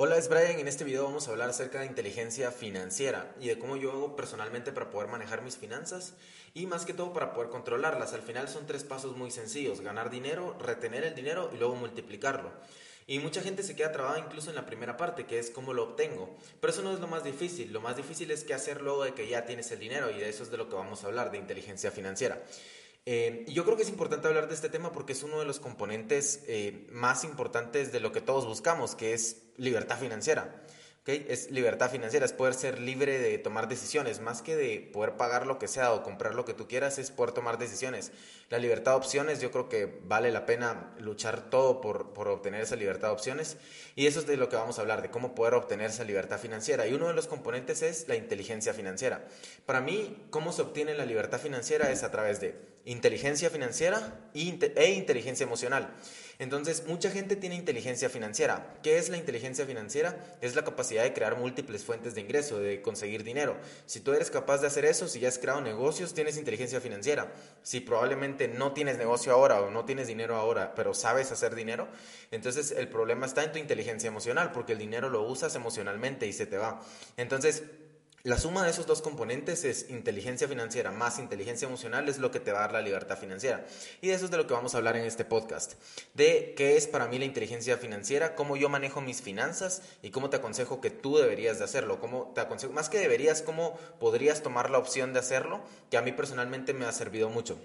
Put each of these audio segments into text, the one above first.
Hola, es Brian. En este video vamos a hablar acerca de inteligencia financiera y de cómo yo hago personalmente para poder manejar mis finanzas y más que todo para poder controlarlas. Al final son tres pasos muy sencillos. Ganar dinero, retener el dinero y luego multiplicarlo. Y mucha gente se queda trabada incluso en la primera parte, que es cómo lo obtengo. Pero eso no es lo más difícil. Lo más difícil es qué hacer luego de que ya tienes el dinero y de eso es de lo que vamos a hablar, de inteligencia financiera. Eh, yo creo que es importante hablar de este tema porque es uno de los componentes eh, más importantes de lo que todos buscamos, que es libertad financiera. Es libertad financiera, es poder ser libre de tomar decisiones, más que de poder pagar lo que sea o comprar lo que tú quieras, es poder tomar decisiones. La libertad de opciones, yo creo que vale la pena luchar todo por, por obtener esa libertad de opciones y eso es de lo que vamos a hablar, de cómo poder obtener esa libertad financiera. Y uno de los componentes es la inteligencia financiera. Para mí, cómo se obtiene la libertad financiera es a través de inteligencia financiera e inteligencia emocional. Entonces, mucha gente tiene inteligencia financiera. ¿Qué es la inteligencia financiera? Es la capacidad de crear múltiples fuentes de ingreso, de conseguir dinero. Si tú eres capaz de hacer eso, si ya has creado negocios, tienes inteligencia financiera. Si probablemente no tienes negocio ahora o no tienes dinero ahora, pero sabes hacer dinero, entonces el problema está en tu inteligencia emocional, porque el dinero lo usas emocionalmente y se te va. Entonces, la suma de esos dos componentes es inteligencia financiera más inteligencia emocional es lo que te va a dar la libertad financiera. Y de eso es de lo que vamos a hablar en este podcast. De qué es para mí la inteligencia financiera, cómo yo manejo mis finanzas y cómo te aconsejo que tú deberías de hacerlo. Cómo te aconsejo, más que deberías, cómo podrías tomar la opción de hacerlo, que a mí personalmente me ha servido mucho.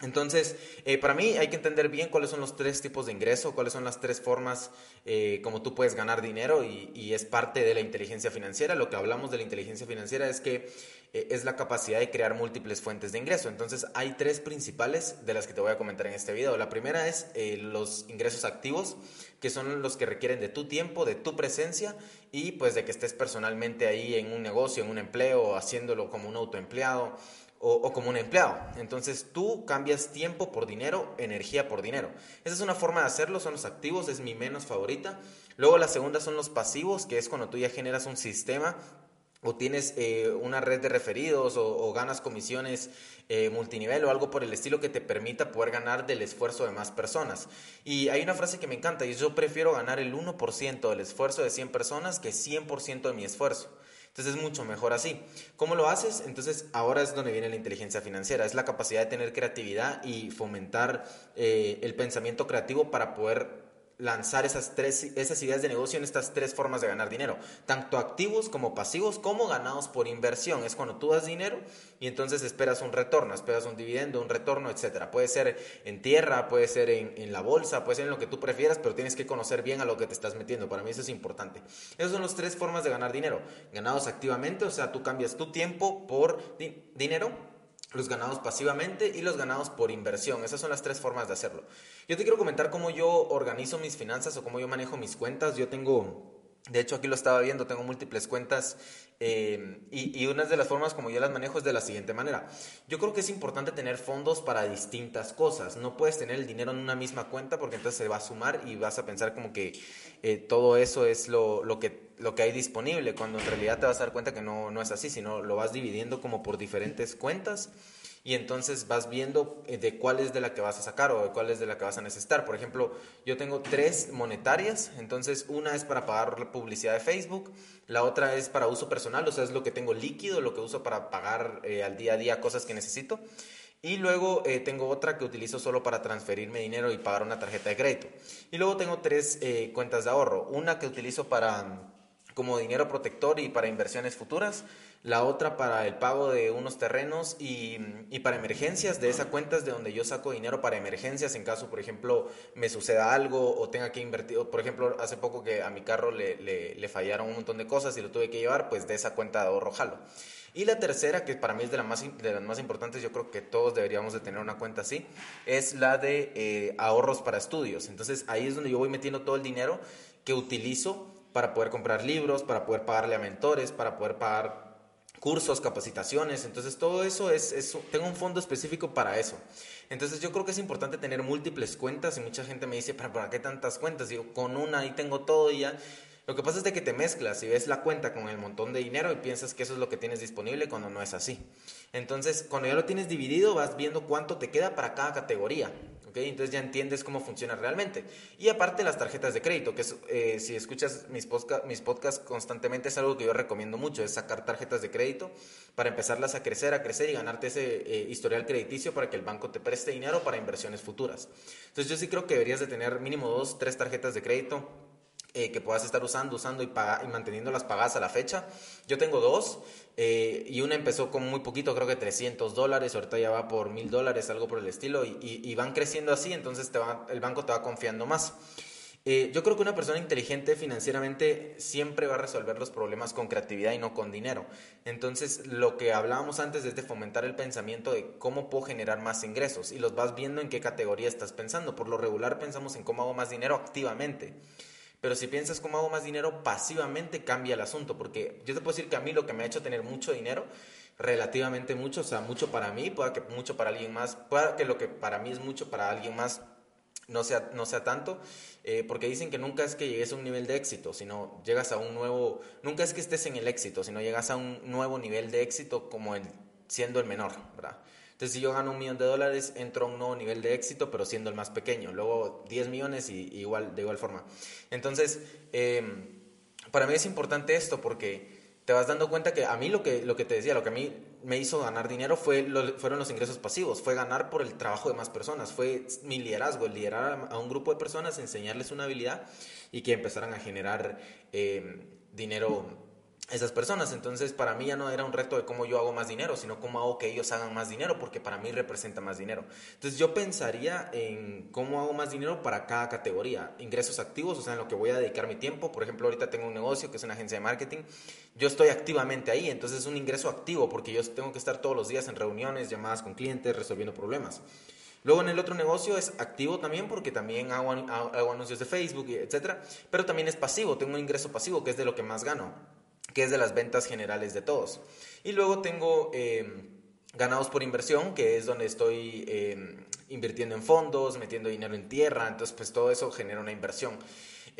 Entonces, eh, para mí hay que entender bien cuáles son los tres tipos de ingreso, cuáles son las tres formas eh, como tú puedes ganar dinero y, es parte de la inteligencia financiera. Lo que hablamos de la inteligencia financiera es que eh, es la capacidad de crear múltiples fuentes de ingreso. Entonces, hay tres principales de las que te voy a comentar en este video. La primera es los ingresos activos, que son los que requieren de tu tiempo, de tu presencia y pues de que estés personalmente ahí en un negocio, en un empleo, haciéndolo como un autoempleado o, como un empleado. Entonces tú cambias tiempo por dinero, energía por dinero. Esa es una forma de hacerlo, son los activos, es mi menos favorita. Luego la segunda son los pasivos, que es cuando tú ya generas un sistema o tienes eh, una red de referidos o, ganas comisiones eh, multinivel o algo por el estilo que te permita poder ganar del esfuerzo de más personas. Y hay una frase que me encanta y yo prefiero ganar el 1% del esfuerzo de 100 personas que 100% de mi esfuerzo. Entonces es mucho mejor así. ¿Cómo lo haces? Entonces ahora es donde viene la inteligencia financiera. Es la capacidad de tener creatividad y fomentar eh, el pensamiento creativo para poder lanzar esas, tres, esas ideas de negocio en estas tres formas de ganar dinero, tanto activos como pasivos, como ganados por inversión. Es cuando tú das dinero y entonces esperas un retorno, esperas un dividendo, un retorno, etcétera. Puede ser en tierra, puede ser en, en, la bolsa, puede ser en lo que tú prefieras, pero tienes que conocer bien a lo que te estás metiendo. Para mí eso es importante. Esas son las tres formas de ganar dinero. Ganados activamente, o sea, tú cambias tu tiempo por dinero los ganados pasivamente y los ganados por inversión. Esas son las tres formas de hacerlo. Yo te quiero comentar cómo yo organizo mis finanzas o cómo yo manejo mis cuentas. Yo tengo, de hecho aquí lo estaba viendo, tengo múltiples cuentas eh, y, y, una de las formas como yo las manejo es de la siguiente manera. Yo creo que es importante tener fondos para distintas cosas. No puedes tener el dinero en una misma cuenta porque entonces se va a sumar y vas a pensar como que eh, todo eso es lo, lo, que, lo que hay disponible, cuando en realidad te vas a dar cuenta que no, no es así, sino lo vas dividiendo como por diferentes cuentas y entonces vas viendo eh, de cuál es de la que vas a sacar o de cuál es de la que vas a necesitar. Por ejemplo, yo tengo tres monetarias, entonces una es para pagar la publicidad de Facebook, la otra es para uso personal, o sea, es lo que tengo líquido, lo que uso para pagar eh, al día a día cosas que necesito. Y luego eh, tengo otra que utilizo solo para transferirme dinero y pagar una tarjeta de crédito. Y luego tengo tres cuentas de ahorro. Una que utilizo para como dinero protector y para inversiones futuras la otra para el pago de unos terrenos y, para emergencias. De esa cuenta es de donde yo saco dinero para emergencias en caso, por ejemplo, me suceda algo o tenga que invertir. Por ejemplo, hace poco que a mi carro le, fallaron un montón de cosas y lo tuve que llevar, pues de esa cuenta de ahorro jalo. Y la tercera, que para mí es de, la más, de las más importantes, yo creo que todos deberíamos de tener una cuenta así, es la de eh, ahorros para estudios. Entonces ahí es donde yo voy metiendo todo el dinero que utilizo para poder comprar libros, para poder pagarle a mentores, para poder pagar cursos, capacitaciones, entonces todo eso es, tengo un fondo específico para eso. Entonces yo creo que es importante tener múltiples cuentas y mucha gente me dice, ¿para, ¿para qué tantas cuentas? Digo, con una ahí tengo todo y ya. Lo que pasa es de que te mezclas y ves la cuenta con el montón de dinero y piensas que eso es lo que tienes disponible cuando no es así. Entonces, cuando ya lo tienes dividido, vas viendo cuánto te queda para cada categoría. Entonces ya entiendes cómo funciona realmente. Y aparte las tarjetas de crédito, que eh, si escuchas mis podcasts constantemente es algo que yo recomiendo mucho, es sacar tarjetas de crédito para empezarlas a crecer, a crecer y ganarte ese eh, historial crediticio para que el banco te preste dinero para inversiones futuras. Entonces yo sí creo que deberías de tener mínimo dos, tres tarjetas de crédito eh, que puedas estar usando, usando y, y manteniéndolas pagadas a la fecha. Yo tengo dos eh, y una empezó con muy poquito, creo que 300 dólares, ahorita ya va por 1000 dólares, algo por el estilo, y, van creciendo así, entonces te va, el banco te va confiando más. Eh, yo creo que una persona inteligente financieramente siempre va a resolver los problemas con creatividad y no con dinero. Entonces, lo que hablábamos antes es de fomentar el pensamiento de cómo puedo generar más ingresos y los vas viendo en qué categoría estás pensando. Por lo regular pensamos en cómo hago más dinero activamente. Pero si piensas cómo hago más dinero pasivamente, cambia el asunto. Porque yo te puedo decir que a mí lo que me ha hecho tener mucho dinero, relativamente mucho, o sea, mucho para mí, pueda que mucho para alguien más, pueda que lo que para mí es mucho para alguien más no sea, no sea tanto, eh, porque dicen que nunca es que llegues a un nivel de éxito, sino llegas a un nuevo, nunca es que estés en el éxito, sino llegas a un nuevo nivel de éxito como el, siendo el menor, ¿verdad? Entonces, si yo gano un millón de dólares, entro a un nuevo nivel de éxito, pero siendo el más pequeño. Luego 10 millones y, igual, de igual forma. Entonces, em, para mí es importante esto porque te vas dando cuenta que a mí lo que, lo que te decía, lo que a mí me hizo ganar dinero fue fueron los ingresos pasivos, fue ganar por el trabajo de más personas, fue mi liderazgo, el liderar a, un grupo de personas, enseñarles una habilidad y que empezaran a generar em, dinero esas personas. Entonces, para mí ya no era un reto de cómo yo hago más dinero, sino cómo hago que ellos hagan más dinero, porque para mí representa más dinero. Entonces, yo pensaría en cómo hago más dinero para cada categoría. Ingresos activos, o sea, en lo que voy a dedicar mi tiempo. Por ejemplo, ahorita tengo un negocio que es una agencia de marketing. Yo estoy activamente ahí, entonces es un ingreso activo, porque yo tengo que estar todos los días en reuniones, llamadas con clientes, resolviendo problemas. Luego en el otro negocio es activo también porque también hago, anuncios de Facebook, etcétera, pero también es pasivo, tengo un ingreso pasivo que es de lo que más gano que es de las ventas generales de todos. Y luego tengo eh, ganados por inversión, que es donde estoy eh, invirtiendo en fondos, metiendo dinero en tierra, entonces pues todo eso genera una inversión.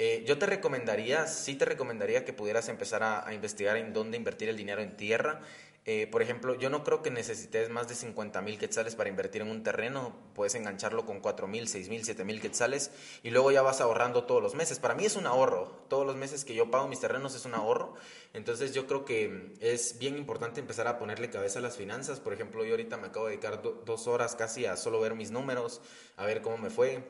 Eh, yo te recomendaría, sí te recomendaría que pudieras empezar a, investigar en dónde invertir el dinero en tierra. Eh, por ejemplo, yo no creo que necesites más de 50 mil quetzales para invertir en un terreno. Puedes engancharlo con 4 mil, 6 mil, 7 mil quetzales y luego ya vas ahorrando todos los meses. Para mí es un ahorro. Todos los meses que yo pago mis terrenos es un ahorro. Entonces yo creo que es bien importante empezar a ponerle cabeza a las finanzas. Por ejemplo, yo ahorita me acabo de dedicar dos horas casi a solo ver mis números, a ver cómo me fue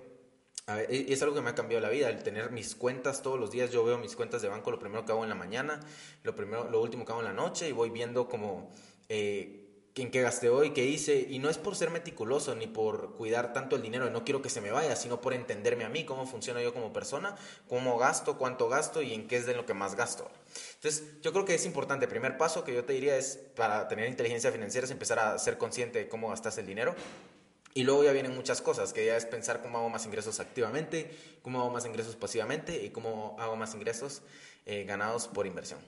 es algo que me ha cambiado la vida, el tener mis cuentas todos los días. Yo veo mis cuentas de banco lo primero que hago en la mañana, lo, primero, lo último que hago en la noche y voy viendo como eh, en qué gasté hoy, qué hice. Y no es por ser meticuloso ni por cuidar tanto el dinero, no quiero que se me vaya, sino por entenderme a mí, cómo funciona yo como persona, cómo gasto, cuánto gasto y en qué es de lo que más gasto. Entonces, yo creo que es importante. El primer paso que yo te diría es para tener inteligencia financiera es empezar a ser consciente de cómo gastas el dinero y luego ya vienen muchas cosas, que ya es pensar cómo hago más ingresos activamente, cómo hago más ingresos pasivamente y cómo hago más ingresos eh, ganados por inversión.